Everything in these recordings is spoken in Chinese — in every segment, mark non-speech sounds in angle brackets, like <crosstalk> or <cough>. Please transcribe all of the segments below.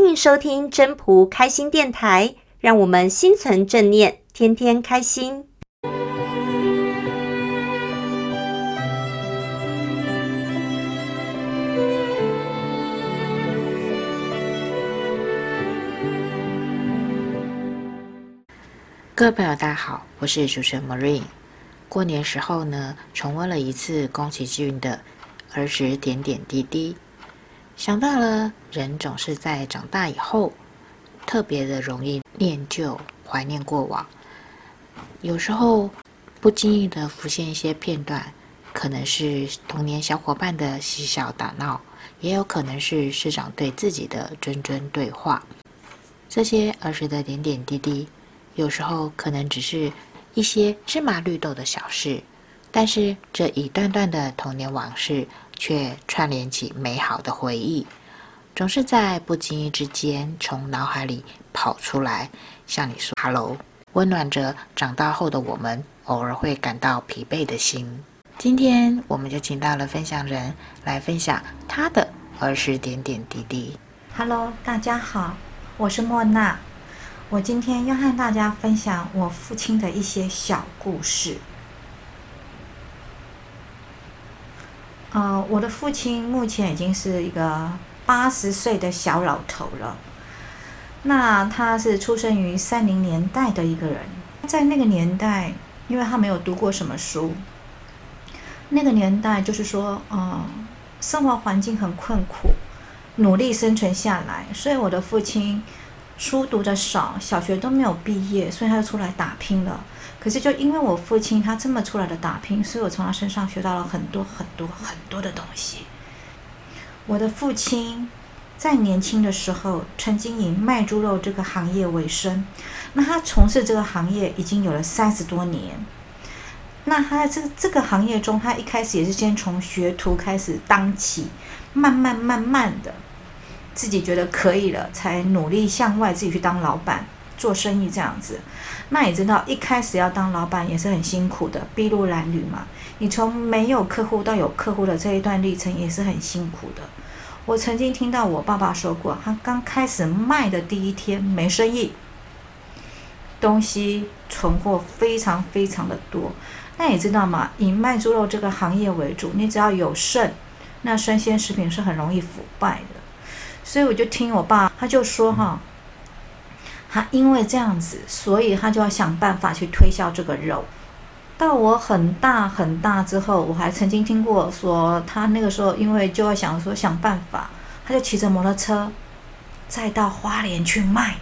欢迎收听真仆开心电台，让我们心存正念，天天开心。各位朋友，大家好，我是主持人 Marine。过年时候呢，重温了一次宫崎骏的儿时点点滴滴，想到了人总是在长大以后，特别的容易念旧、怀念过往。有时候不经意的浮现一些片段，可能是童年小伙伴的嬉笑打闹，也有可能是师长对自己的谆谆对话。这些儿时的点点滴滴。有时候可能只是一些芝麻绿豆的小事，但是这一段段的童年往事却串联起美好的回忆，总是在不经意之间从脑海里跑出来，向你说 “hello”，温暖着长大后的我们偶尔会感到疲惫的心。今天我们就请到了分享人来分享他的儿时点点滴滴。Hello，大家好，我是莫娜。我今天要和大家分享我父亲的一些小故事。呃，我的父亲目前已经是一个八十岁的小老头了。那他是出生于三零年代的一个人，在那个年代，因为他没有读过什么书，那个年代就是说，呃，生活环境很困苦，努力生存下来，所以我的父亲。书读的少，小学都没有毕业，所以他就出来打拼了。可是就因为我父亲他这么出来的打拼，所以我从他身上学到了很多很多很多的东西。我的父亲在年轻的时候曾经以卖猪肉这个行业为生，那他从事这个行业已经有了三十多年。那他在这个这个行业中，他一开始也是先从学徒开始当起，慢慢慢慢的。自己觉得可以了，才努力向外自己去当老板做生意这样子。那也知道一开始要当老板也是很辛苦的，筚路蓝缕嘛。你从没有客户到有客户的这一段历程也是很辛苦的。我曾经听到我爸爸说过，他刚开始卖的第一天没生意，东西存货非常非常的多。那也知道嘛，以卖猪肉这个行业为主，你只要有剩，那生鲜食品是很容易腐败的。所以我就听我爸，他就说哈，他因为这样子，所以他就要想办法去推销这个肉。到我很大很大之后，我还曾经听过说，他那个时候因为就要想说想办法，他就骑着摩托车，再到花莲去卖，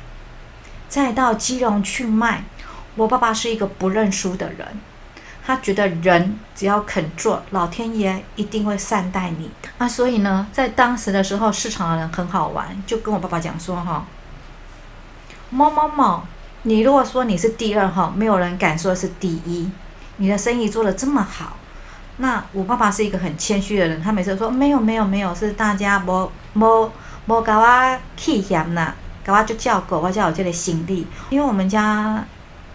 再到基隆去卖。我爸爸是一个不认输的人。他觉得人只要肯做，老天爷一定会善待你。那所以呢，在当时的时候，市场的人很好玩，就跟我爸爸讲说：“哈，某某某，你如果说你是第二哈，没有人敢说是第一。你的生意做得这么好，那我爸爸是一个很谦虚的人，他每次说没有没有没有，是大家没没没给我气嫌呐，给我就叫狗，我叫我这里行李，因为我们家。”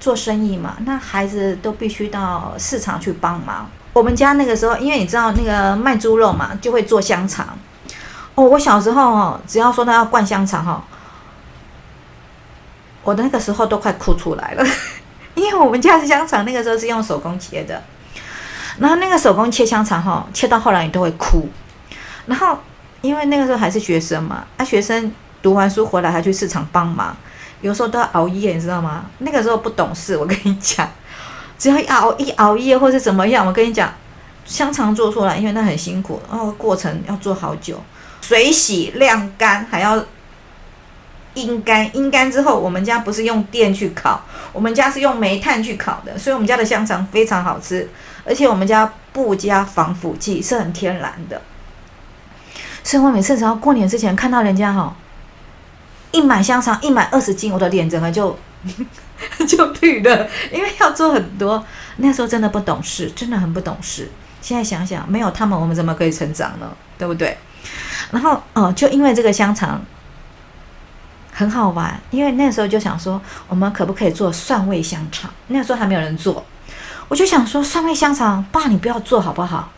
做生意嘛，那孩子都必须到市场去帮忙。我们家那个时候，因为你知道那个卖猪肉嘛，就会做香肠。哦，我小时候哦，只要说他要灌香肠哈，我那个时候都快哭出来了，<laughs> 因为我们家的香肠那个时候是用手工切的，然后那个手工切香肠哈，切到后来你都会哭。然后因为那个时候还是学生嘛，啊，学生读完书回来还去市场帮忙。有时候都要熬夜，你知道吗？那个时候不懂事，我跟你讲，只要一熬一熬夜或是怎么样，我跟你讲，香肠做出来，因为那很辛苦，然后过程要做好久，水洗晾干，还要阴干，阴干之后，我们家不是用电去烤，我们家是用煤炭去烤的，所以我们家的香肠非常好吃，而且我们家不加防腐剂，是很天然的。所以我每次只要过年之前看到人家哈。一买香肠，一买二十斤，我的脸整个就 <laughs> 就绿了，因为要做很多。那时候真的不懂事，真的很不懂事。现在想想，没有他们，我们怎么可以成长呢？对不对？然后哦，就因为这个香肠很好玩，因为那时候就想说，我们可不可以做蒜味香肠？那时候还没有人做，我就想说，蒜味香肠，爸，你不要做好不好？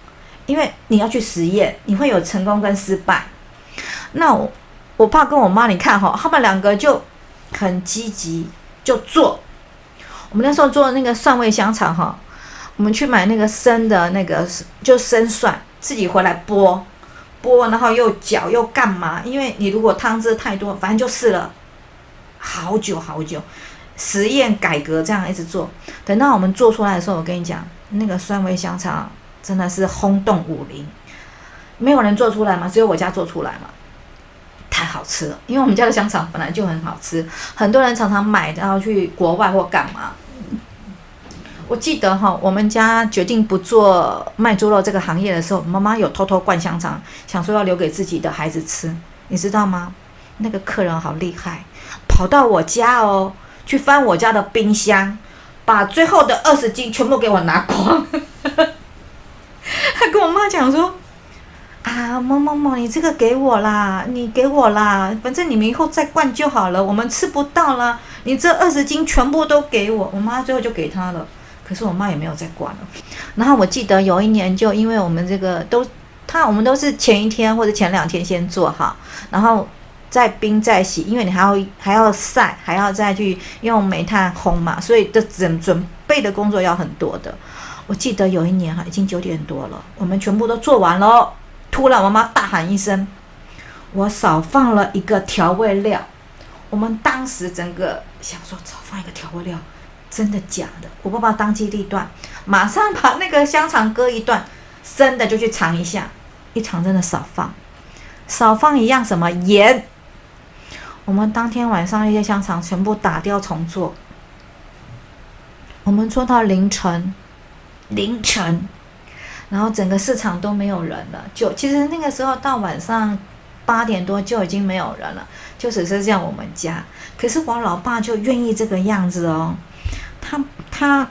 因为你要去实验，你会有成功跟失败。那我。我爸跟我妈，你看哈，他们两个就很积极，就做。我们那时候做那个蒜味香肠哈，我们去买那个生的那个就生蒜，自己回来剥剥，然后又搅又干嘛？因为你如果汤汁太多，反正就试了好久好久，实验改革这样一直做。等到我们做出来的时候，我跟你讲，那个酸味香肠真的是轰动武林，没有人做出来嘛，只有我家做出来嘛。太好吃了，因为我们家的香肠本来就很好吃，很多人常常买，然后去国外或干嘛。我记得哈，我们家决定不做卖猪肉这个行业的时候，妈妈有偷偷灌香肠，想说要留给自己的孩子吃，你知道吗？那个客人好厉害，跑到我家哦，去翻我家的冰箱，把最后的二十斤全部给我拿光。他跟我妈讲说。啊，某某某，你这个给我啦，你给我啦，反正你们以后再灌就好了，我们吃不到了。你这二十斤全部都给我，我妈最后就给他了。可是我妈也没有再管了。然后我记得有一年，就因为我们这个都，他我们都是前一天或者前两天先做好，然后再冰再洗，因为你还要还要晒，还要再去用煤炭烘嘛，所以的准准备的工作要很多的。我记得有一年哈，已经九点多了，我们全部都做完了。突然，我妈大喊一声：“我少放了一个调味料。”我们当时整个想说：“少放一个调味料，真的假的？”我爸爸当机立断，马上把那个香肠割一段，生的就去尝一下，一尝真的少放，少放一样什么盐。我们当天晚上那些香肠全部打掉重做，我们做到凌晨，凌晨。然后整个市场都没有人了，就其实那个时候到晚上八点多就已经没有人了，就只是像我们家。可是我老爸就愿意这个样子哦，他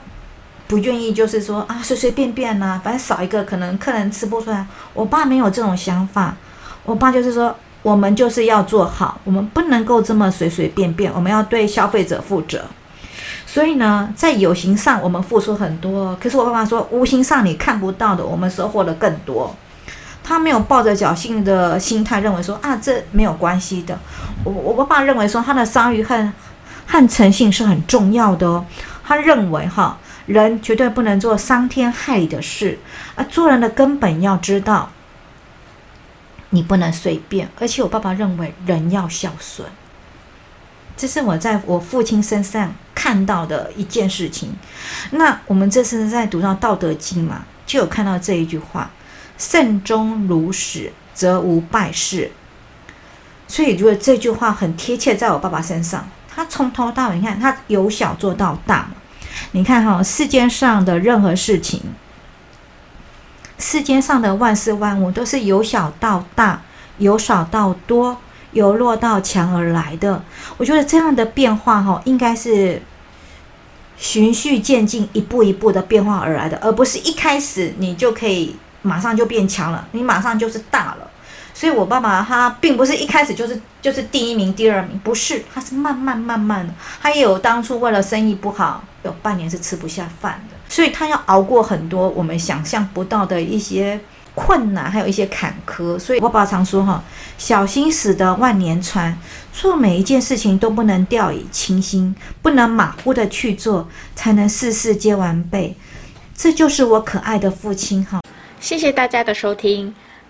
不愿意就是说啊随随便便呐、反正少一个可能客人吃不出来。我爸没有这种想法，我爸就是说我们就是要做好，我们不能够这么随随便便，我们要对消费者负责。所以呢，在有形上我们付出很多，可是我爸爸说，无形上你看不到的，我们收获的更多。他没有抱着侥幸的心态，认为说啊，这没有关系的。我我爸爸认为说，他的商誉和和诚信是很重要的哦。他认为哈，人绝对不能做伤天害理的事，而做人的根本要知道，你不能随便。而且我爸爸认为，人要孝顺。这是我在我父亲身上看到的一件事情。那我们这次在读到《道德经》嘛，就有看到这一句话：“慎终如始，则无败事。”所以，如果这句话很贴切，在我爸爸身上。他从头到尾，你看他由小做到大嘛。你看哈，世间上的任何事情，世间上的万事万物，都是由小到大，由少到多。由弱到强而来的，我觉得这样的变化哈，应该是循序渐进、一步一步的变化而来的，而不是一开始你就可以马上就变强了，你马上就是大了。所以我爸爸他并不是一开始就是就是第一名、第二名，不是，他是慢慢慢慢的。他也有当初为了生意不好，有半年是吃不下饭的，所以他要熬过很多我们想象不到的一些。困难还有一些坎坷，所以我爸爸常说哈，小心驶得万年船，做每一件事情都不能掉以轻心，不能马虎的去做，才能事事皆完备。这就是我可爱的父亲哈。谢谢大家的收听，